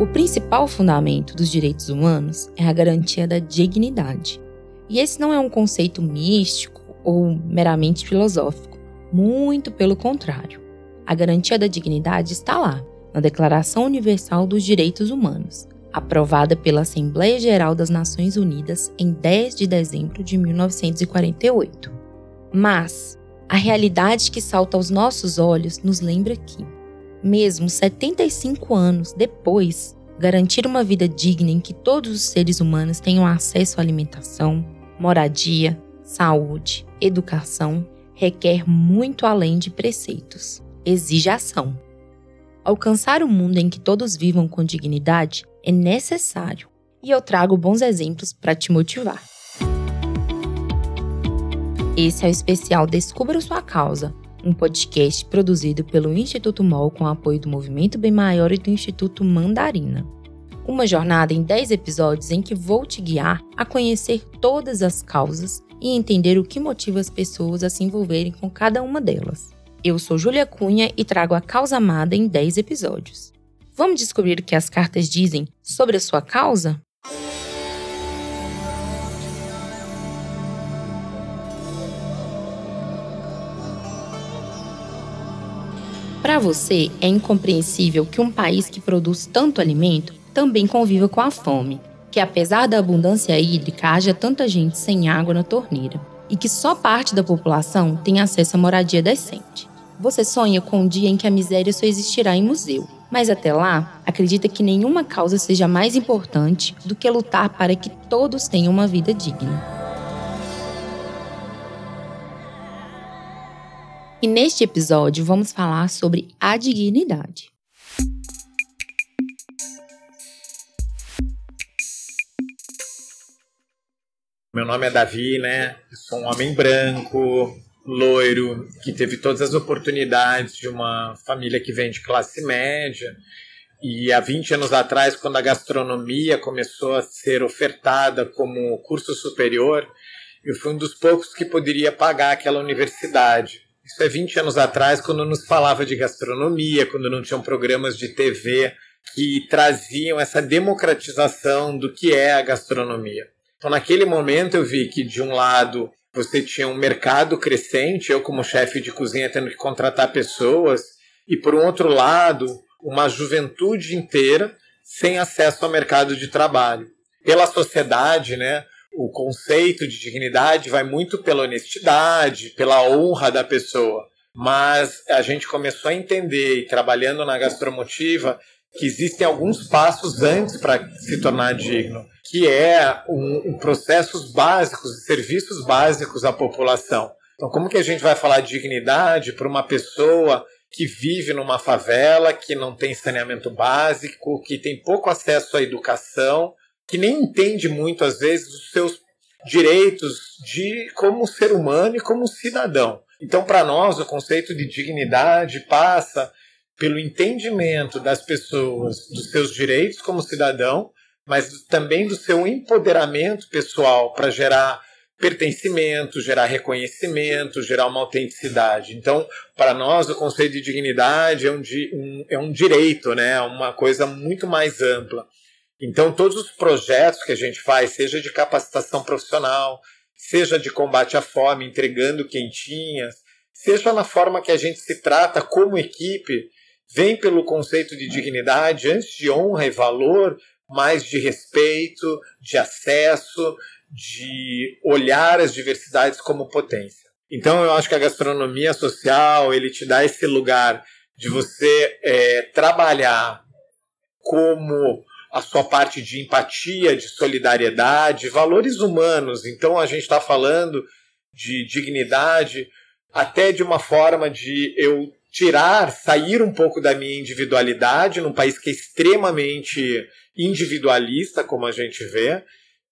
O principal fundamento dos direitos humanos é a garantia da dignidade. E esse não é um conceito místico ou meramente filosófico, muito pelo contrário. A garantia da dignidade está lá, na Declaração Universal dos Direitos Humanos, aprovada pela Assembleia Geral das Nações Unidas em 10 de dezembro de 1948. Mas a realidade que salta aos nossos olhos nos lembra que, mesmo 75 anos depois, garantir uma vida digna em que todos os seres humanos tenham acesso à alimentação, moradia, saúde, educação, requer muito além de preceitos. Exige ação. Alcançar um mundo em que todos vivam com dignidade é necessário, e eu trago bons exemplos para te motivar. Esse é o especial Descubra Sua Causa, um podcast produzido pelo Instituto MOL com apoio do Movimento Bem Maior e do Instituto Mandarina. Uma jornada em 10 episódios em que vou te guiar a conhecer todas as causas e entender o que motiva as pessoas a se envolverem com cada uma delas. Eu sou Júlia Cunha e trago a causa amada em 10 episódios. Vamos descobrir o que as cartas dizem sobre a sua causa? Para você, é incompreensível que um país que produz tanto alimento também conviva com a fome, que apesar da abundância hídrica haja tanta gente sem água na torneira e que só parte da população tem acesso a moradia decente. Você sonha com um dia em que a miséria só existirá em museu, mas até lá, acredita que nenhuma causa seja mais importante do que lutar para que todos tenham uma vida digna. E neste episódio vamos falar sobre a dignidade. Meu nome é Davi, né? Sou um homem branco, loiro, que teve todas as oportunidades de uma família que vem de classe média. E há 20 anos atrás, quando a gastronomia começou a ser ofertada como curso superior, eu fui um dos poucos que poderia pagar aquela universidade. Isso é 20 anos atrás, quando nos falava de gastronomia, quando não tinham programas de TV que traziam essa democratização do que é a gastronomia. Então, naquele momento, eu vi que, de um lado, você tinha um mercado crescente, eu como chefe de cozinha tendo que contratar pessoas, e por um outro lado, uma juventude inteira sem acesso ao mercado de trabalho. Pela sociedade, né, o conceito de dignidade vai muito pela honestidade, pela honra da pessoa. Mas a gente começou a entender, trabalhando na gastromotiva, que existem alguns passos antes para se tornar digno que é um, um processos básicos, serviços básicos à população. Então, como que a gente vai falar de dignidade para uma pessoa que vive numa favela, que não tem saneamento básico, que tem pouco acesso à educação, que nem entende muito, às vezes, os seus direitos de como ser humano e como cidadão. Então, para nós, o conceito de dignidade passa pelo entendimento das pessoas dos seus direitos como cidadão mas também do seu empoderamento pessoal para gerar pertencimento, gerar reconhecimento, gerar uma autenticidade. Então, para nós, o conceito de dignidade é um, um, é um direito, né? É uma coisa muito mais ampla. Então, todos os projetos que a gente faz, seja de capacitação profissional, seja de combate à fome, entregando quentinhas, seja na forma que a gente se trata como equipe, vem pelo conceito de dignidade, antes de honra e valor, mais de respeito, de acesso, de olhar as diversidades como potência. Então eu acho que a gastronomia social ele te dá esse lugar de você é, trabalhar como a sua parte de empatia, de solidariedade, valores humanos. Então a gente está falando de dignidade até de uma forma de eu tirar, sair um pouco da minha individualidade num país que é extremamente individualista, como a gente vê,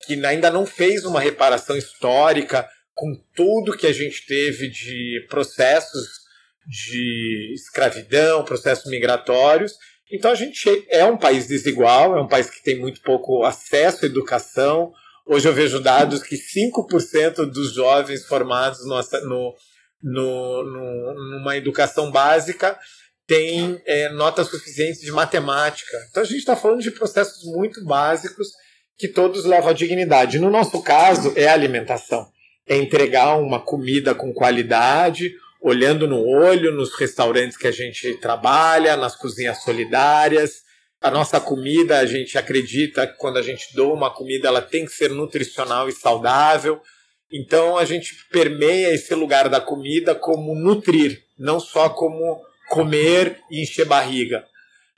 que ainda não fez uma reparação histórica com tudo que a gente teve de processos de escravidão, processos migratórios. Então a gente é um país desigual, é um país que tem muito pouco acesso à educação. Hoje eu vejo dados que 5% dos jovens formados no, no, no, numa educação básica tem é, notas suficientes de matemática. Então a gente está falando de processos muito básicos que todos levam à dignidade. No nosso caso, é a alimentação. É entregar uma comida com qualidade, olhando no olho nos restaurantes que a gente trabalha, nas cozinhas solidárias. A nossa comida, a gente acredita que quando a gente doa uma comida, ela tem que ser nutricional e saudável. Então a gente permeia esse lugar da comida como nutrir, não só como comer e encher barriga.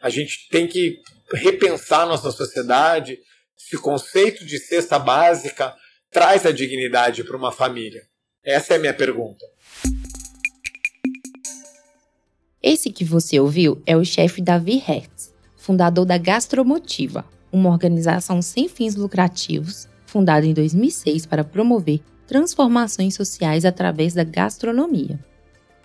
A gente tem que repensar nossa sociedade se o conceito de cesta básica traz a dignidade para uma família. Essa é a minha pergunta. Esse que você ouviu é o chefe Davi Hertz, fundador da Gastromotiva, uma organização sem fins lucrativos fundada em 2006 para promover transformações sociais através da gastronomia.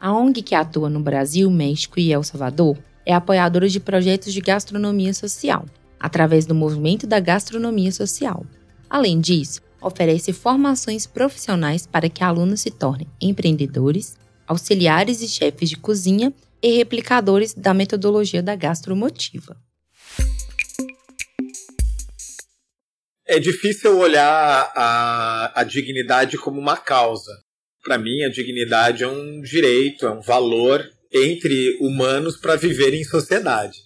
A ONG que atua no Brasil, México e El Salvador é apoiadora de projetos de gastronomia social, através do movimento da gastronomia social. Além disso, oferece formações profissionais para que alunos se tornem empreendedores, auxiliares e chefes de cozinha e replicadores da metodologia da gastromotiva. É difícil olhar a, a dignidade como uma causa. Para mim, a dignidade é um direito, é um valor entre humanos para viver em sociedade.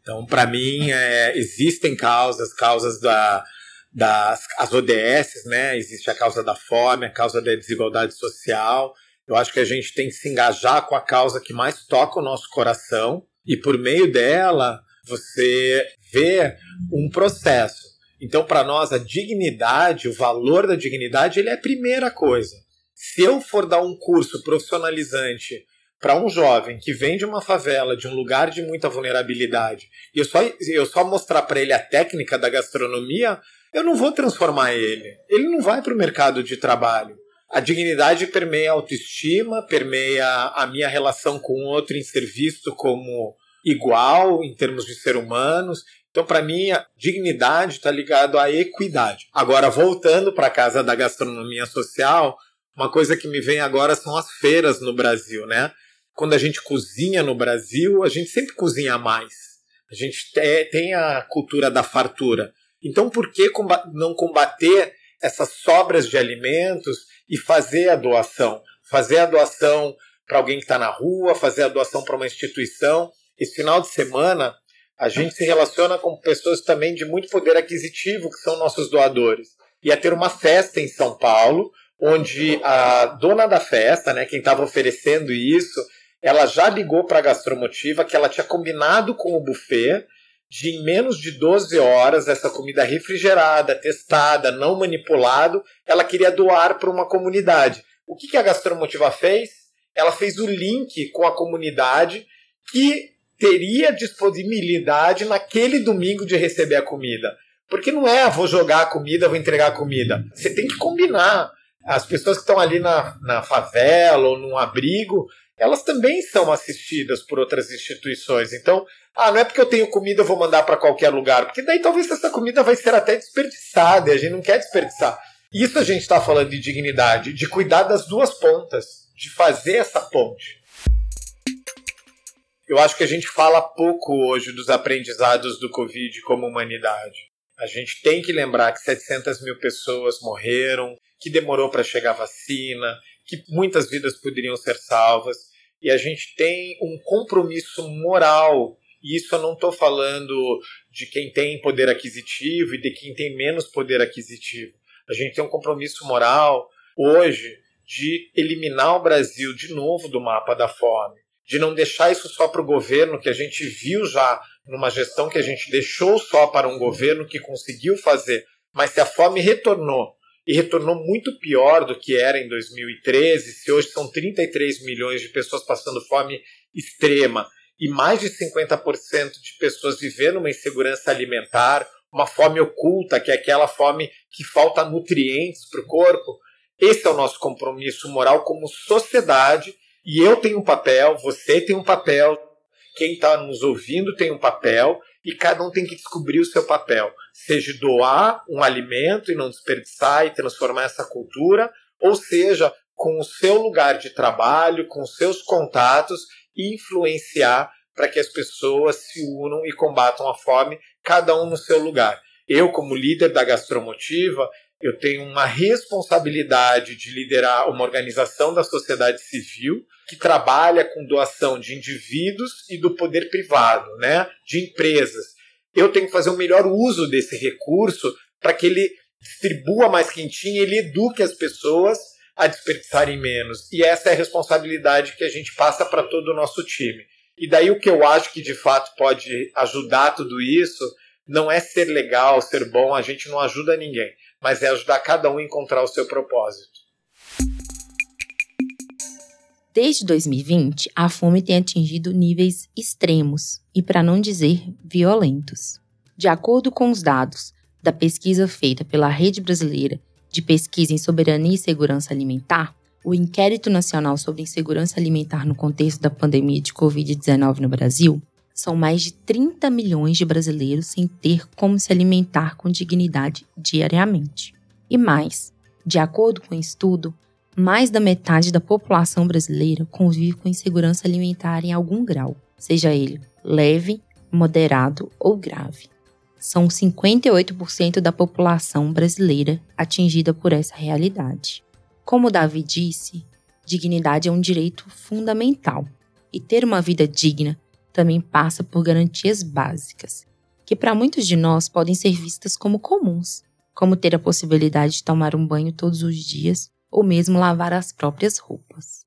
Então, para mim, é, existem causas, causas da, das as ODS, né? Existe a causa da fome, a causa da desigualdade social. Eu acho que a gente tem que se engajar com a causa que mais toca o nosso coração e por meio dela você vê um processo. Então, para nós, a dignidade, o valor da dignidade, ele é a primeira coisa. Se eu for dar um curso profissionalizante para um jovem que vem de uma favela, de um lugar de muita vulnerabilidade, e eu só, eu só mostrar para ele a técnica da gastronomia, eu não vou transformar ele. Ele não vai para o mercado de trabalho. A dignidade permeia a autoestima, permeia a minha relação com o outro em ser visto como igual em termos de ser humanos. Então, para mim, a dignidade está ligado à equidade. Agora, voltando para a casa da gastronomia social, uma coisa que me vem agora são as feiras no Brasil, né? quando a gente cozinha no Brasil, a gente sempre cozinha mais. A gente tem a cultura da fartura. Então, por que não combater essas sobras de alimentos e fazer a doação? Fazer a doação para alguém que está na rua, fazer a doação para uma instituição. Esse final de semana, a gente se relaciona com pessoas também de muito poder aquisitivo, que são nossos doadores. Ia ter uma festa em São Paulo, onde a dona da festa, né, quem estava oferecendo isso, ela já ligou para a gastromotiva que ela tinha combinado com o buffet de em menos de 12 horas essa comida refrigerada, testada, não manipulado, ela queria doar para uma comunidade. O que, que a gastromotiva fez? Ela fez o link com a comunidade que teria disponibilidade naquele domingo de receber a comida. Porque não é, vou jogar a comida, vou entregar a comida. Você tem que combinar. As pessoas que estão ali na, na favela ou num abrigo, elas também são assistidas por outras instituições. Então, ah, não é porque eu tenho comida eu vou mandar para qualquer lugar, porque daí talvez essa comida vai ser até desperdiçada e a gente não quer desperdiçar. Isso a gente está falando de dignidade, de cuidar das duas pontas, de fazer essa ponte. Eu acho que a gente fala pouco hoje dos aprendizados do Covid como humanidade. A gente tem que lembrar que 700 mil pessoas morreram, que demorou para chegar vacina, que muitas vidas poderiam ser salvas. E a gente tem um compromisso moral. E isso eu não estou falando de quem tem poder aquisitivo e de quem tem menos poder aquisitivo. A gente tem um compromisso moral hoje de eliminar o Brasil de novo do mapa da fome, de não deixar isso só para o governo, que a gente viu já numa gestão que a gente deixou só para um governo que conseguiu fazer, mas se a fome retornou e retornou muito pior do que era em 2013, se hoje são 33 milhões de pessoas passando fome extrema e mais de 50% de pessoas vivendo uma insegurança alimentar, uma fome oculta, que é aquela fome que falta nutrientes para o corpo. Esse é o nosso compromisso moral como sociedade e eu tenho um papel, você tem um papel, quem está nos ouvindo tem um papel e cada um tem que descobrir o seu papel, seja doar um alimento e não desperdiçar e transformar essa cultura, ou seja, com o seu lugar de trabalho, com os seus contatos, influenciar para que as pessoas se unam e combatam a fome, cada um no seu lugar. Eu, como líder da Gastromotiva, eu tenho uma responsabilidade de liderar uma organização da sociedade civil que trabalha com doação de indivíduos e do poder privado, né, de empresas. Eu tenho que fazer o melhor uso desse recurso para que ele distribua mais quentinho, ele eduque as pessoas a desperdiçarem menos. E essa é a responsabilidade que a gente passa para todo o nosso time. E daí o que eu acho que de fato pode ajudar tudo isso não é ser legal, ser bom, a gente não ajuda ninguém, mas é ajudar cada um a encontrar o seu propósito. Desde 2020, a fome tem atingido níveis extremos e, para não dizer, violentos. De acordo com os dados da pesquisa feita pela Rede Brasileira de Pesquisa em Soberania e Segurança Alimentar, o Inquérito Nacional sobre Insegurança Alimentar no contexto da pandemia de Covid-19 no Brasil, são mais de 30 milhões de brasileiros sem ter como se alimentar com dignidade diariamente. E mais, de acordo com o estudo, mais da metade da população brasileira convive com insegurança alimentar em algum grau, seja ele leve, moderado ou grave são 58% da população brasileira atingida por essa realidade. Como Davi disse, dignidade é um direito fundamental e ter uma vida digna também passa por garantias básicas, que para muitos de nós podem ser vistas como comuns, como ter a possibilidade de tomar um banho todos os dias ou mesmo lavar as próprias roupas.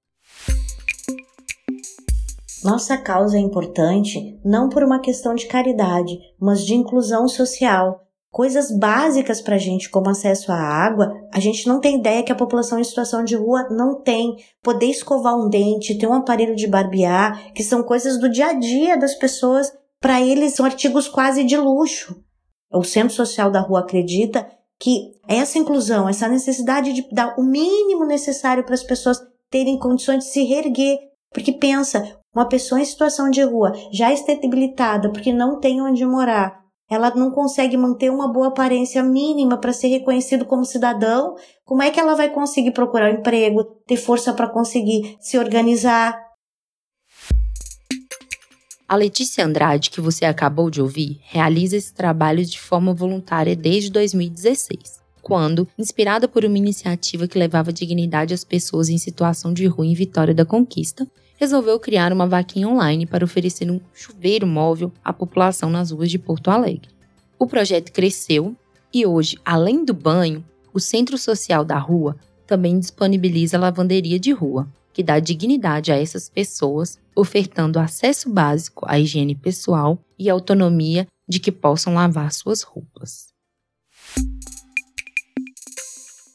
Nossa causa é importante não por uma questão de caridade, mas de inclusão social. Coisas básicas para a gente, como acesso à água, a gente não tem ideia que a população em situação de rua não tem. Poder escovar um dente, ter um aparelho de barbear, que são coisas do dia a dia das pessoas, para eles são artigos quase de luxo. O Centro Social da Rua acredita que essa inclusão, essa necessidade de dar o mínimo necessário para as pessoas terem condições de se reerguer, porque pensa, uma pessoa em situação de rua já está debilitada porque não tem onde morar, ela não consegue manter uma boa aparência mínima para ser reconhecido como cidadão, como é que ela vai conseguir procurar um emprego, ter força para conseguir se organizar? A Letícia Andrade, que você acabou de ouvir, realiza esse trabalho de forma voluntária desde 2016, quando, inspirada por uma iniciativa que levava dignidade às pessoas em situação de rua em Vitória da Conquista, resolveu criar uma vaquinha online para oferecer um chuveiro móvel à população nas ruas de Porto Alegre. O projeto cresceu e hoje, além do banho, o Centro Social da Rua também disponibiliza lavanderia de rua, que dá dignidade a essas pessoas, ofertando acesso básico à higiene pessoal e autonomia de que possam lavar suas roupas.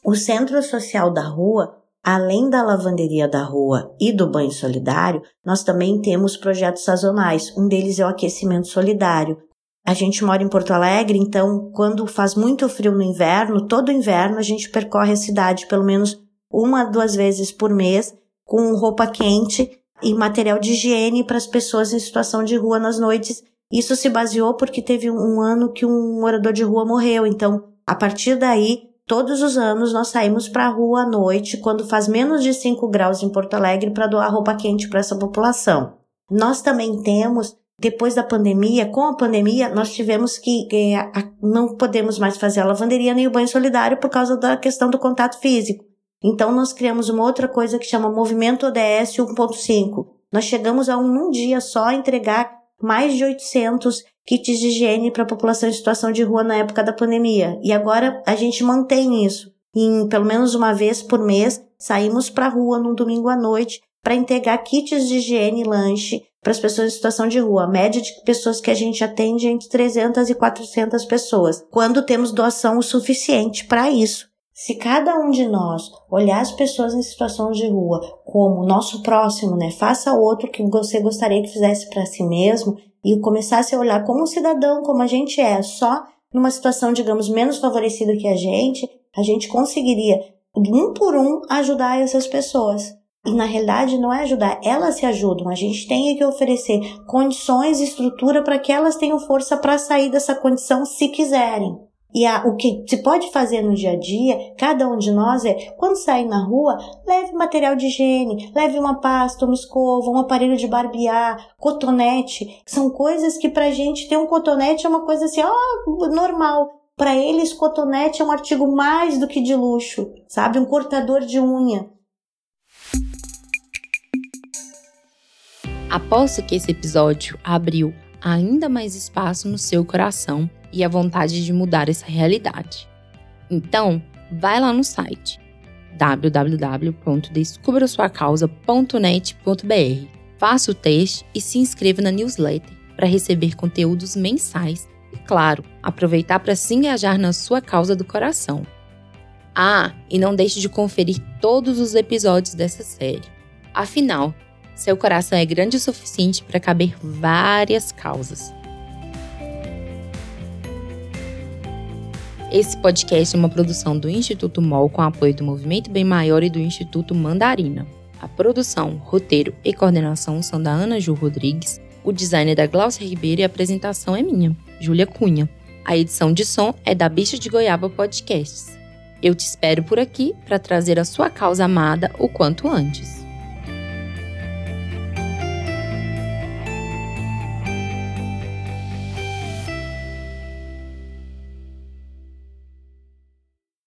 O Centro Social da Rua Além da lavanderia da rua e do banho solidário, nós também temos projetos sazonais. Um deles é o aquecimento solidário. A gente mora em Porto Alegre, então quando faz muito frio no inverno, todo inverno a gente percorre a cidade pelo menos uma, duas vezes por mês com roupa quente e material de higiene para as pessoas em situação de rua nas noites. Isso se baseou porque teve um ano que um morador de rua morreu. Então, a partir daí, Todos os anos nós saímos para a rua à noite, quando faz menos de 5 graus em Porto Alegre, para doar roupa quente para essa população. Nós também temos, depois da pandemia, com a pandemia, nós tivemos que, que não podemos mais fazer a lavanderia nem o banho solidário por causa da questão do contato físico. Então nós criamos uma outra coisa que chama Movimento ODS 1.5. Nós chegamos a um, um dia só entregar mais de 800 kits de higiene para a população em situação de rua na época da pandemia. E agora a gente mantém isso. Em pelo menos uma vez por mês, saímos para a rua num domingo à noite para entregar kits de higiene e lanche para as pessoas em situação de rua. A média de pessoas que a gente atende é entre 300 e 400 pessoas, quando temos doação o suficiente para isso. Se cada um de nós olhar as pessoas em situação de rua como nosso próximo, né, faça outro que você gostaria que fizesse para si mesmo, e começasse a olhar como um cidadão, como a gente é, só numa situação, digamos, menos favorecida que a gente, a gente conseguiria, um por um, ajudar essas pessoas. E na realidade não é ajudar, elas se ajudam. A gente tem que oferecer condições e estrutura para que elas tenham força para sair dessa condição se quiserem. E a, o que se pode fazer no dia a dia, cada um de nós é, quando sair na rua, leve material de higiene, leve uma pasta, uma escova, um aparelho de barbear, cotonete. São coisas que pra gente ter um cotonete é uma coisa assim, ó, normal. Para eles, cotonete é um artigo mais do que de luxo, sabe? Um cortador de unha. Aposto que esse episódio abriu ainda mais espaço no seu coração e a vontade de mudar essa realidade. Então, vai lá no site www.descubrasuacausa.net.br. Faça o teste e se inscreva na newsletter para receber conteúdos mensais e, claro, aproveitar para se engajar na sua causa do coração. Ah, e não deixe de conferir todos os episódios dessa série. Afinal, seu coração é grande o suficiente para caber várias causas. Esse podcast é uma produção do Instituto MOL com apoio do Movimento Bem Maior e do Instituto Mandarina. A produção, roteiro e coordenação são da Ana Ju Rodrigues, o design é da Glaucia Ribeiro e a apresentação é minha, Júlia Cunha. A edição de som é da Bicha de Goiaba Podcasts. Eu te espero por aqui para trazer a sua causa amada o quanto antes.